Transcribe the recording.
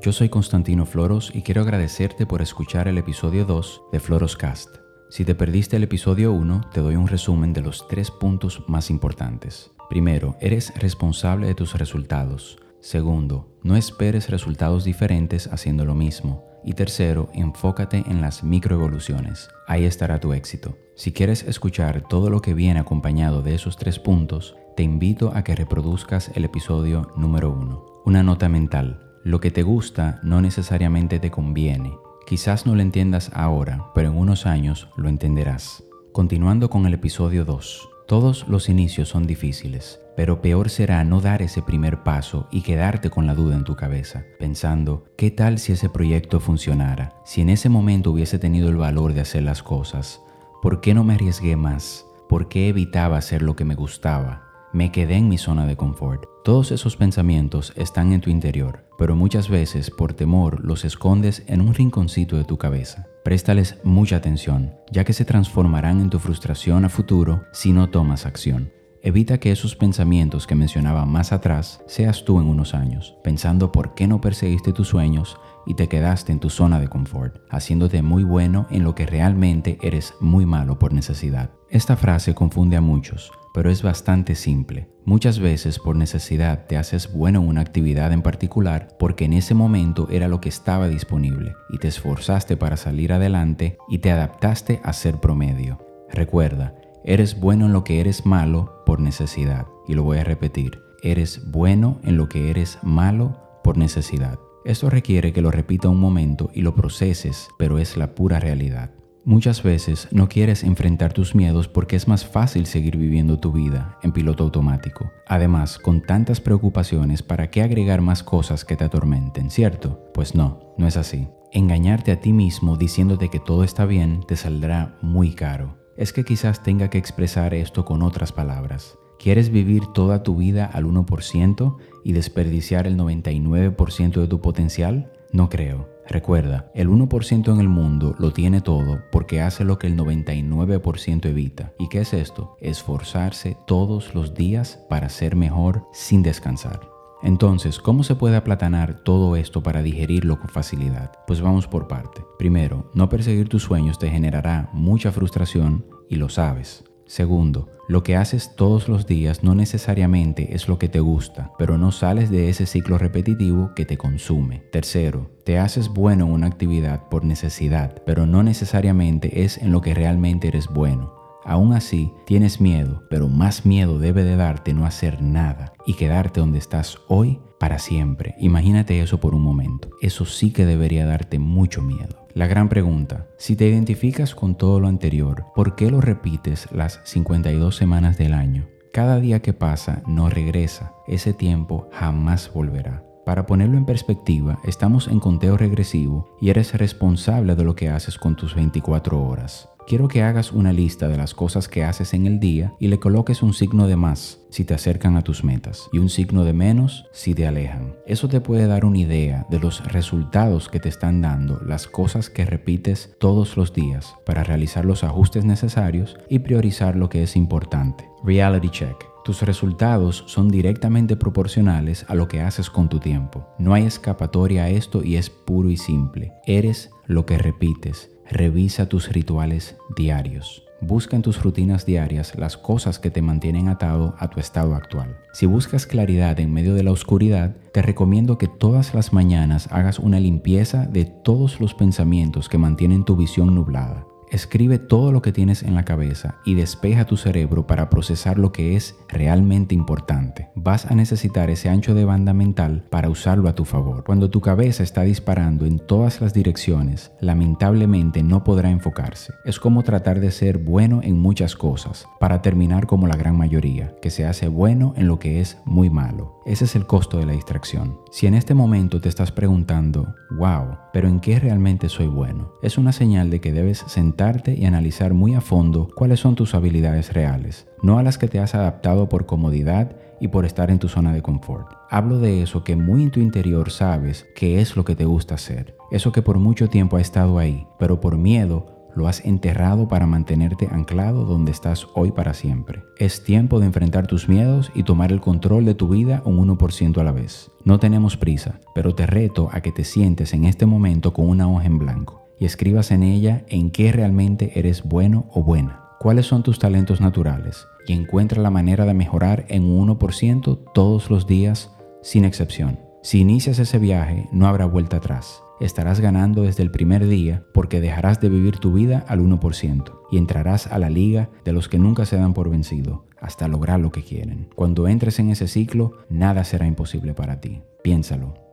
Yo soy Constantino Floros y quiero agradecerte por escuchar el episodio 2 de Floroscast. Si te perdiste el episodio 1, te doy un resumen de los tres puntos más importantes. Primero, eres responsable de tus resultados. Segundo, no esperes resultados diferentes haciendo lo mismo. Y tercero, enfócate en las microevoluciones. Ahí estará tu éxito. Si quieres escuchar todo lo que viene acompañado de esos tres puntos, te invito a que reproduzcas el episodio número 1. Una nota mental. Lo que te gusta no necesariamente te conviene. Quizás no lo entiendas ahora, pero en unos años lo entenderás. Continuando con el episodio 2. Todos los inicios son difíciles, pero peor será no dar ese primer paso y quedarte con la duda en tu cabeza, pensando, ¿qué tal si ese proyecto funcionara? Si en ese momento hubiese tenido el valor de hacer las cosas, ¿por qué no me arriesgué más? ¿Por qué evitaba hacer lo que me gustaba? Me quedé en mi zona de confort. Todos esos pensamientos están en tu interior, pero muchas veces por temor los escondes en un rinconcito de tu cabeza. Préstales mucha atención, ya que se transformarán en tu frustración a futuro si no tomas acción. Evita que esos pensamientos que mencionaba más atrás seas tú en unos años, pensando por qué no perseguiste tus sueños y te quedaste en tu zona de confort, haciéndote muy bueno en lo que realmente eres muy malo por necesidad. Esta frase confunde a muchos, pero es bastante simple. Muchas veces por necesidad te haces bueno en una actividad en particular porque en ese momento era lo que estaba disponible y te esforzaste para salir adelante y te adaptaste a ser promedio. Recuerda, Eres bueno en lo que eres malo por necesidad. Y lo voy a repetir. Eres bueno en lo que eres malo por necesidad. Esto requiere que lo repita un momento y lo proceses, pero es la pura realidad. Muchas veces no quieres enfrentar tus miedos porque es más fácil seguir viviendo tu vida en piloto automático. Además, con tantas preocupaciones, ¿para qué agregar más cosas que te atormenten, cierto? Pues no, no es así. Engañarte a ti mismo diciéndote que todo está bien te saldrá muy caro es que quizás tenga que expresar esto con otras palabras. ¿Quieres vivir toda tu vida al 1% y desperdiciar el 99% de tu potencial? No creo. Recuerda, el 1% en el mundo lo tiene todo porque hace lo que el 99% evita. ¿Y qué es esto? Esforzarse todos los días para ser mejor sin descansar. Entonces, ¿cómo se puede aplatanar todo esto para digerirlo con facilidad? Pues vamos por parte. Primero, no perseguir tus sueños te generará mucha frustración y lo sabes. Segundo, lo que haces todos los días no necesariamente es lo que te gusta, pero no sales de ese ciclo repetitivo que te consume. Tercero, te haces bueno en una actividad por necesidad, pero no necesariamente es en lo que realmente eres bueno. Aún así, tienes miedo, pero más miedo debe de darte no hacer nada y quedarte donde estás hoy para siempre. Imagínate eso por un momento. Eso sí que debería darte mucho miedo. La gran pregunta, si te identificas con todo lo anterior, ¿por qué lo repites las 52 semanas del año? Cada día que pasa no regresa, ese tiempo jamás volverá. Para ponerlo en perspectiva, estamos en conteo regresivo y eres responsable de lo que haces con tus 24 horas quiero que hagas una lista de las cosas que haces en el día y le coloques un signo de más si te acercan a tus metas y un signo de menos si te alejan. Eso te puede dar una idea de los resultados que te están dando las cosas que repites todos los días para realizar los ajustes necesarios y priorizar lo que es importante. Reality Check. Tus resultados son directamente proporcionales a lo que haces con tu tiempo. No hay escapatoria a esto y es puro y simple. Eres lo que repites Revisa tus rituales diarios. Busca en tus rutinas diarias las cosas que te mantienen atado a tu estado actual. Si buscas claridad en medio de la oscuridad, te recomiendo que todas las mañanas hagas una limpieza de todos los pensamientos que mantienen tu visión nublada. Escribe todo lo que tienes en la cabeza y despeja tu cerebro para procesar lo que es realmente importante. Vas a necesitar ese ancho de banda mental para usarlo a tu favor. Cuando tu cabeza está disparando en todas las direcciones, lamentablemente no podrá enfocarse. Es como tratar de ser bueno en muchas cosas, para terminar como la gran mayoría, que se hace bueno en lo que es muy malo. Ese es el costo de la distracción. Si en este momento te estás preguntando, wow, pero ¿en qué realmente soy bueno? Es una señal de que debes sentir y analizar muy a fondo cuáles son tus habilidades reales, no a las que te has adaptado por comodidad y por estar en tu zona de confort. Hablo de eso que muy en tu interior sabes que es lo que te gusta hacer, eso que por mucho tiempo ha estado ahí, pero por miedo lo has enterrado para mantenerte anclado donde estás hoy para siempre. Es tiempo de enfrentar tus miedos y tomar el control de tu vida un 1% a la vez. No tenemos prisa, pero te reto a que te sientes en este momento con una hoja en blanco y escribas en ella en qué realmente eres bueno o buena. ¿Cuáles son tus talentos naturales? Y encuentra la manera de mejorar en un 1% todos los días sin excepción. Si inicias ese viaje, no habrá vuelta atrás. Estarás ganando desde el primer día porque dejarás de vivir tu vida al 1% y entrarás a la liga de los que nunca se dan por vencido hasta lograr lo que quieren. Cuando entres en ese ciclo, nada será imposible para ti. Piénsalo.